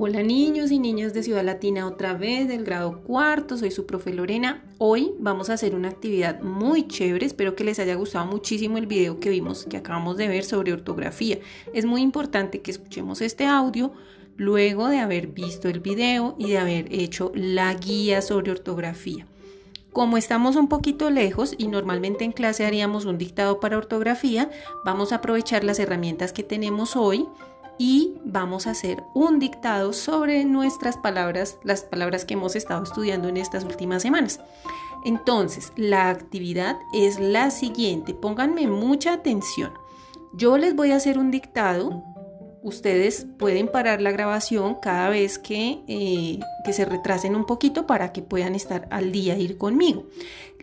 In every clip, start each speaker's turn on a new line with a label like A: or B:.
A: Hola niños y niñas de Ciudad Latina otra vez del grado cuarto, soy su profe Lorena. Hoy vamos a hacer una actividad muy chévere, espero que les haya gustado muchísimo el video que vimos, que acabamos de ver sobre ortografía. Es muy importante que escuchemos este audio luego de haber visto el video y de haber hecho la guía sobre ortografía. Como estamos un poquito lejos y normalmente en clase haríamos un dictado para ortografía, vamos a aprovechar las herramientas que tenemos hoy y vamos a hacer un dictado sobre nuestras palabras, las palabras que hemos estado estudiando en estas últimas semanas. Entonces, la actividad es la siguiente. Pónganme mucha atención. Yo les voy a hacer un dictado. Ustedes pueden parar la grabación cada vez que, eh, que se retrasen un poquito para que puedan estar al día ir conmigo.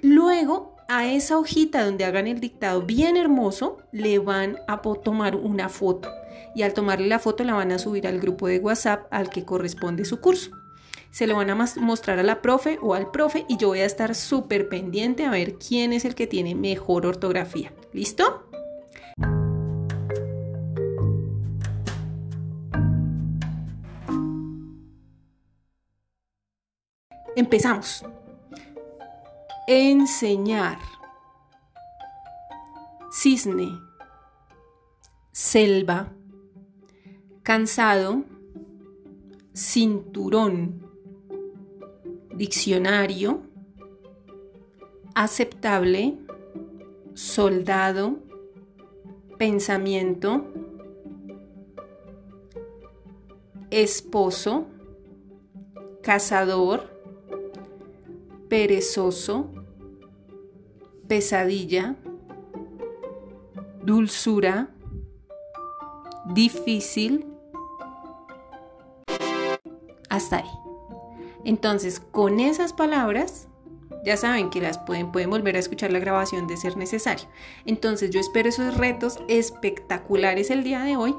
A: Luego, a esa hojita donde hagan el dictado bien hermoso, le van a tomar una foto y al tomarle la foto la van a subir al grupo de WhatsApp al que corresponde su curso. Se lo van a mostrar a la profe o al profe y yo voy a estar súper pendiente a ver quién es el que tiene mejor ortografía. ¿Listo? Empezamos. Enseñar. Cisne. Selva cansado, cinturón, diccionario, aceptable, soldado, pensamiento, esposo, cazador, perezoso, pesadilla, dulzura, difícil, hasta ahí. Entonces, con esas palabras, ya saben que las pueden, pueden volver a escuchar la grabación de ser necesario. Entonces, yo espero esos retos espectaculares el día de hoy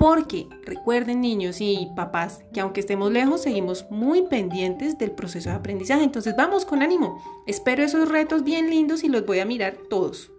A: porque recuerden niños y papás que aunque estemos lejos seguimos muy pendientes del proceso de aprendizaje. Entonces vamos con ánimo. Espero esos retos bien lindos y los voy a mirar todos.